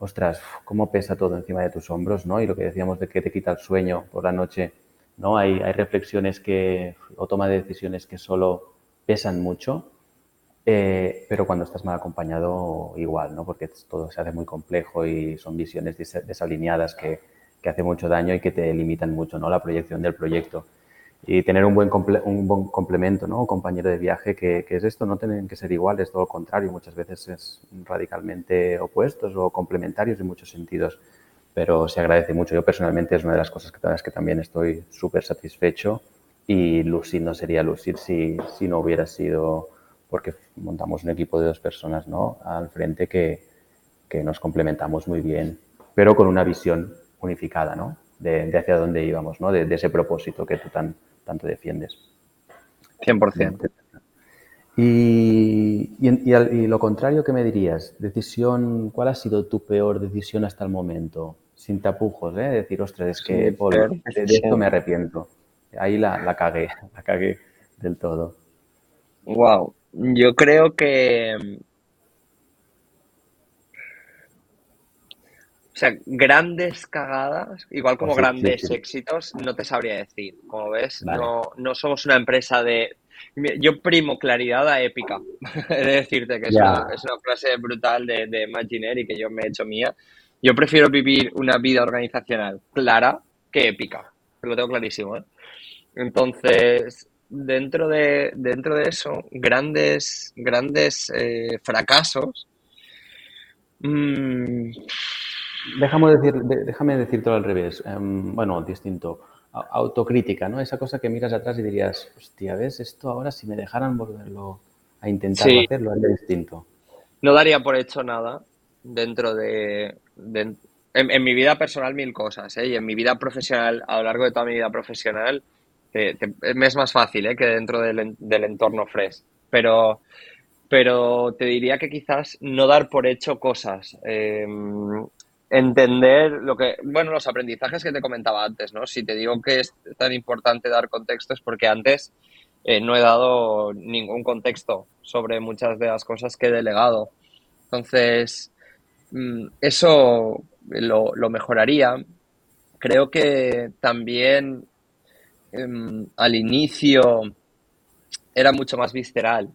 C: ostras, cómo pesa todo encima de tus hombros, ¿no? Y lo que decíamos de que te quita el sueño por la noche, ¿no? Hay, hay reflexiones que, o toma de decisiones que solo pesan mucho, eh, pero cuando estás mal acompañado igual, ¿no? Porque todo se hace muy complejo y son visiones desalineadas que, que hace mucho daño y que te limitan mucho, ¿no? La proyección del proyecto y tener un buen, un buen complemento, ¿no? Un compañero de viaje que, que, es esto, no tienen que ser iguales, todo lo contrario, muchas veces es radicalmente opuestos o complementarios en muchos sentidos, pero se agradece mucho. Yo personalmente es una de las cosas que, que también estoy súper satisfecho y Lucid no sería Lucid si, si no hubiera sido porque montamos un equipo de dos personas ¿no? al frente que, que nos complementamos muy bien, pero con una visión unificada, ¿no? De, de hacia dónde íbamos, ¿no? De, de ese propósito que tú tan, tanto defiendes.
D: 100%.
C: Y, y, y, al, y, lo contrario, ¿qué me dirías? Decisión, ¿cuál ha sido tu peor decisión hasta el momento? Sin tapujos, ¿eh? Decir, ostras, es que de, esto me arrepiento. Ahí la, la cagué, la cagué del todo.
D: Wow, yo creo que O sea, grandes cagadas, igual como sí, grandes sí, sí. éxitos, no te sabría decir. Como ves, vale. no, no somos una empresa de... Yo primo claridad a épica. He de decirte que es, una, es una, frase brutal de, de Imaginary que yo me he hecho mía. Yo prefiero vivir una vida organizacional clara que épica. Lo tengo clarísimo. ¿eh? Entonces, dentro de, dentro de eso, grandes, grandes eh, fracasos. Mmm,
C: Déjame, decir, déjame decírtelo al revés. Um, bueno, distinto. Autocrítica, ¿no? Esa cosa que miras atrás y dirías, hostia, ¿ves? Esto ahora si me dejaran volverlo a intentar sí. hacerlo, haría distinto.
D: No daría por hecho nada dentro de... de en, en, mi vida personal mil cosas, ¿eh? Y en mi vida profesional, a lo largo de toda mi vida profesional, me es más fácil, ¿eh? Que dentro del, entorno fresh. Pero pero te diría que quizás no dar por hecho cosas. Eh, entender lo que, bueno, los aprendizajes que te comentaba antes, ¿no? Si te digo que es tan importante dar contexto es porque antes eh, no he dado ningún contexto sobre muchas de las cosas que he delegado. Entonces, mm, eso lo, lo mejoraría. Creo que también eh, al inicio era mucho más visceral,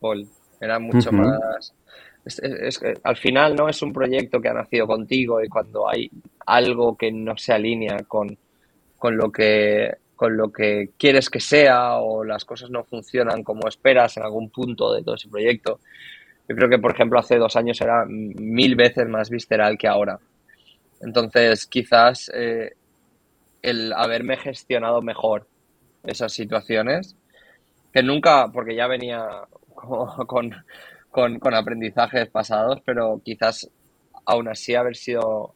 D: Paul. Era mucho uh -huh. más es, es, es, al final no es un proyecto que ha nacido contigo y cuando hay algo que no se alinea con, con, lo que, con lo que quieres que sea o las cosas no funcionan como esperas en algún punto de todo ese proyecto, yo creo que, por ejemplo, hace dos años era mil veces más visceral que ahora. Entonces, quizás eh, el haberme gestionado mejor esas situaciones, que nunca, porque ya venía con, con, aprendizajes pasados, pero quizás aún así haber sido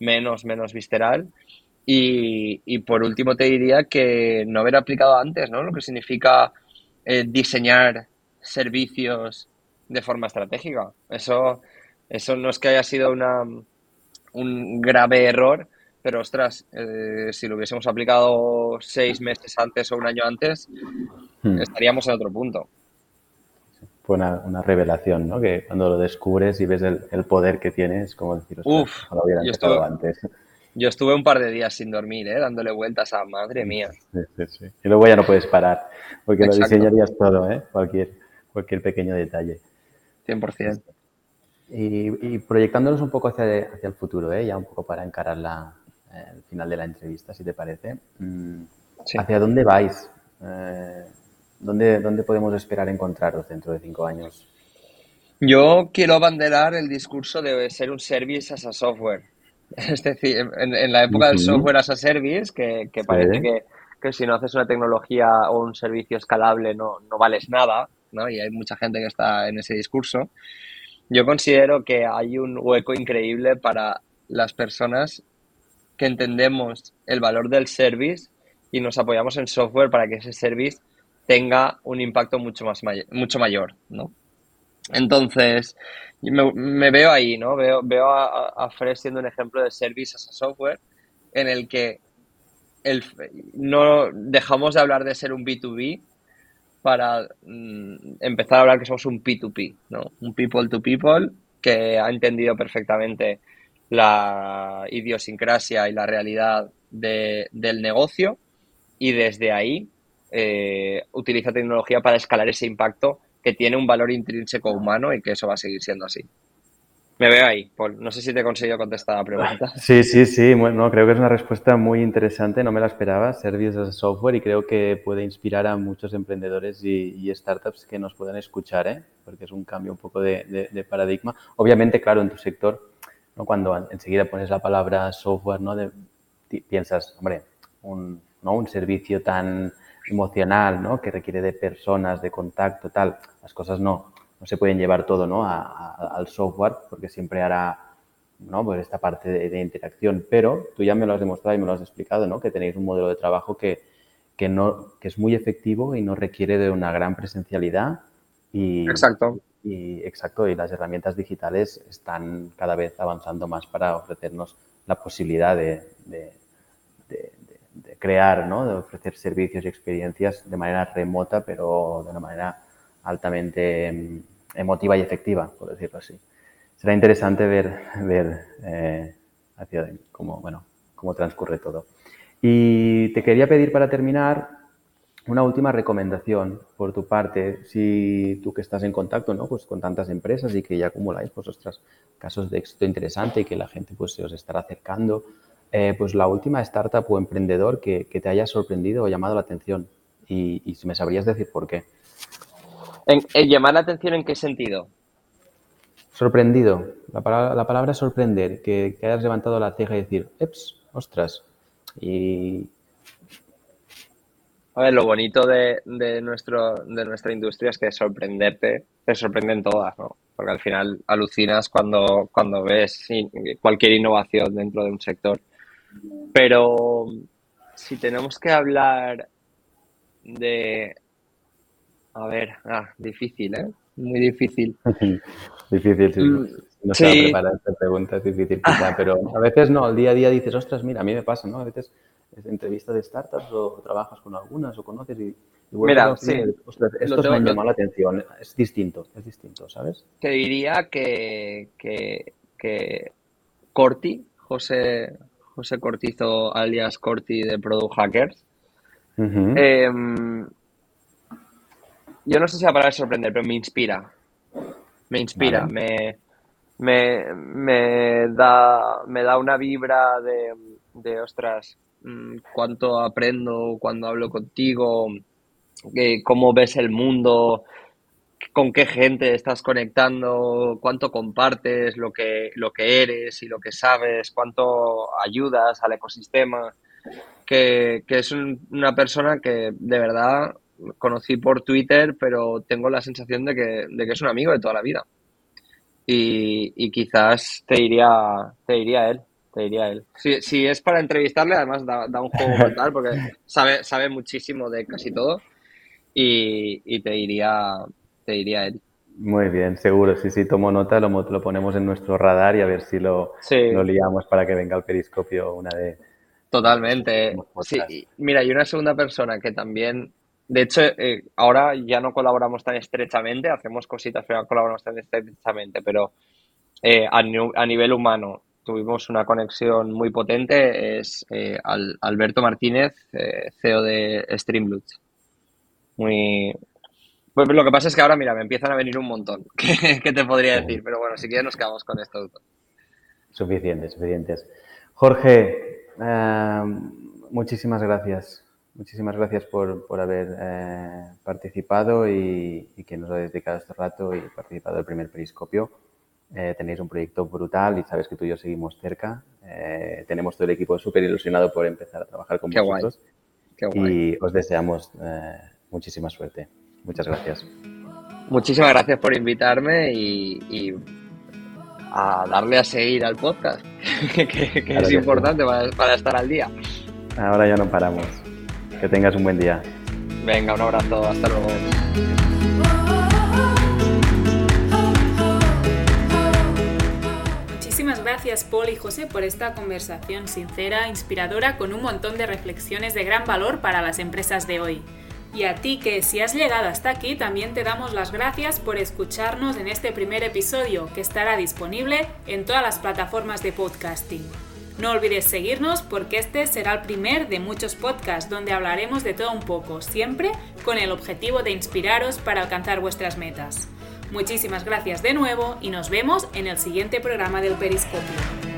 D: menos, menos visceral. Y, y, por último te diría que no haber aplicado antes, ¿no? Lo que significa eh, diseñar servicios de forma estratégica. Eso, eso no es que haya sido una, un grave error, pero ostras, eh, si lo hubiésemos aplicado seis meses antes o un año antes, hmm. estaríamos en otro punto
C: fue una, una, revelación, ¿no? Que cuando lo descubres y ves el, el poder que tienes, como decir,
D: Uf, no lo hubiera yo estuve, antes. Yo estuve un par de días sin dormir, ¿eh? Dándole vueltas a madre mía.
C: Sí, sí, sí. Y luego ya no puedes parar, porque Exacto. lo diseñarías todo, ¿eh? Cualquier, cualquier pequeño detalle.
D: 100%.
C: Y, y proyectándonos un poco hacia, hacia el futuro, ¿eh? Ya un poco para encarar la, el final de la entrevista, si te parece. Mm, sí. ¿Hacia dónde vais? Eh, ¿Dónde, ¿Dónde podemos esperar encontraros dentro de cinco años?
D: Yo quiero abanderar el discurso de ser un service as a software. Es decir, en, en la época uh -huh. del software as a service, que, que parece sí. que, que, si no haces una tecnología o un servicio escalable no, no vales nada, ¿no? y hay mucha gente que está en ese discurso, yo considero que hay un hueco increíble para las personas que entendemos el valor del service y nos apoyamos en software para que ese service tenga un impacto mucho, más mucho mayor, ¿no? Entonces, me, veo ahí, ¿no? Veo, veo a, a Fresh siendo un ejemplo de service a software en el que el, no dejamos de hablar de ser un B2B para mm, empezar a hablar que somos un P2P, ¿no? Un people to people que ha entendido perfectamente la idiosincrasia y la realidad del negocio y desde ahí eh, utiliza tecnología para escalar ese impacto que tiene un valor intrínseco humano y que eso va a seguir siendo así. Me veo ahí, Paul. No sé si te he conseguido contestar la pregunta.
C: Sí, sí, sí. Bueno, creo que es una respuesta muy interesante. No me la esperaba. Service as software y creo que puede inspirar a muchos emprendedores y, startups que nos puedan escuchar, ¿eh? porque es un cambio un poco de, paradigma. Obviamente, claro, en tu sector, ¿no? cuando enseguida pones la palabra software, ¿no? piensas, hombre, un, ¿no? un servicio tan emocional, ¿no? que requiere de personas, de contacto, tal. Las cosas no, no se pueden llevar todo ¿no? al software porque siempre hará ¿no? pues esta parte de, interacción. Pero tú ya me lo has demostrado y me lo has explicado, ¿no? que tenéis un modelo de trabajo que, que, no, que es muy efectivo y no requiere de una gran presencialidad. Y,
D: exacto.
C: Y, exacto, y las herramientas digitales están cada vez avanzando más para ofrecernos la posibilidad de, crear, ¿no? de ofrecer servicios y experiencias de manera remota, pero de una manera altamente mm, emotiva y efectiva, por decirlo así. Será interesante ver, ver eh, hacia cómo, bueno, cómo transcurre todo. Y te quería pedir para terminar una última recomendación por tu parte, si tú que estás en contacto ¿no? pues con tantas empresas y que ya acumuláis pues, ostras, casos de éxito interesante y que la gente pues, se os estará acercando, eh, pues la última startup o emprendedor que, te haya sorprendido o llamado la atención y, y si me sabrías decir por qué.
D: ¿En, llamar la atención en qué sentido?
C: Sorprendido. La palabra, la palabra sorprender, que, hayas levantado la ceja y decir, eps, ostras. Y.
D: A ver, lo bonito de, nuestro, de nuestra industria es que sorprenderte, te sorprenden todas, ¿no? Porque al final alucinas cuando, cuando ves cualquier innovación dentro de un sector. Pero si tenemos que hablar de a ver, ah, difícil, ¿eh? Muy difícil.
C: difícil, sí. No se va a preparar esta pregunta, es difícil quizá, pero a veces no, el día a día dices, ostras, mira, a mí me pasa, ¿no? A veces es entrevista de startups o trabajas con algunas o conoces y, y
D: Mira, sí.
C: ostras, esto me llamado la atención, es distinto, es distinto, ¿sabes?
D: Te diría que, que, que Corti, José, José Cortizo, alias Corti de Product Hackers, eh, yo no sé si la palabra sorprender, pero me inspira. Me inspira, me, me, da, me da una vibra de, de ostras, mm, cuánto aprendo cuando hablo contigo, cómo ves el mundo, con qué gente estás conectando, cuánto compartes lo que, lo que eres y lo que sabes, cuánto ayudas al ecosistema, que, que es una persona que de verdad conocí por Twitter, pero tengo la sensación de que, de que es un amigo de toda la vida. Y, quizás te diría, te diría él, te diría él. Si, si es para entrevistarle, además da, un juego brutal porque sabe, sabe muchísimo de casi todo y, te diría, te diría él.
C: Muy bien, seguro. Sí, sí, tomo nota, lo, lo ponemos en nuestro radar y a ver si lo, lo liamos para que venga al periscopio una de...
D: Totalmente. Sí, mira, y una segunda persona que también de hecho, eh, ahora ya no colaboramos tan estrechamente, hacemos cositas, pero no colaboramos tan estrechamente, pero eh, a, nivel humano tuvimos una conexión muy potente, es eh, Alberto Martínez, CEO de Streamloot. Muy... Pues lo que pasa es que ahora, mira, me empiezan a venir un montón, ¿qué, te podría decir? Pero bueno, si quieres nos quedamos con esto.
C: Suficientes, suficientes. Jorge, muchísimas gracias Muchísimas gracias por, por haber eh, participado y, que nos ha dedicado este rato y participado del primer periscopio. Eh, tenéis un proyecto brutal y sabes que tú y yo seguimos cerca. Eh, tenemos todo el equipo súper ilusionado por empezar a trabajar con vosotros. Qué guay. Y os deseamos muchísima suerte. Muchas gracias.
D: Muchísimas gracias por invitarme y, a darle a seguir al podcast, que, es importante para, para estar al día.
C: Ahora ya no paramos. Que tengas un buen día.
D: Venga, un abrazo, hasta luego.
B: Muchísimas gracias Paul y José por esta conversación sincera, inspiradora, con un montón de reflexiones de gran valor para las empresas de hoy. Y a ti que si has llegado hasta aquí también te damos las gracias por escucharnos en este primer episodio que estará disponible en todas las plataformas de podcasting. No olvides seguirnos porque este será el primer de muchos podcasts donde hablaremos de todo un poco, siempre con el objetivo de inspiraros para alcanzar vuestras metas. Muchísimas gracias de nuevo y nos vemos en el siguiente programa del Periscopio.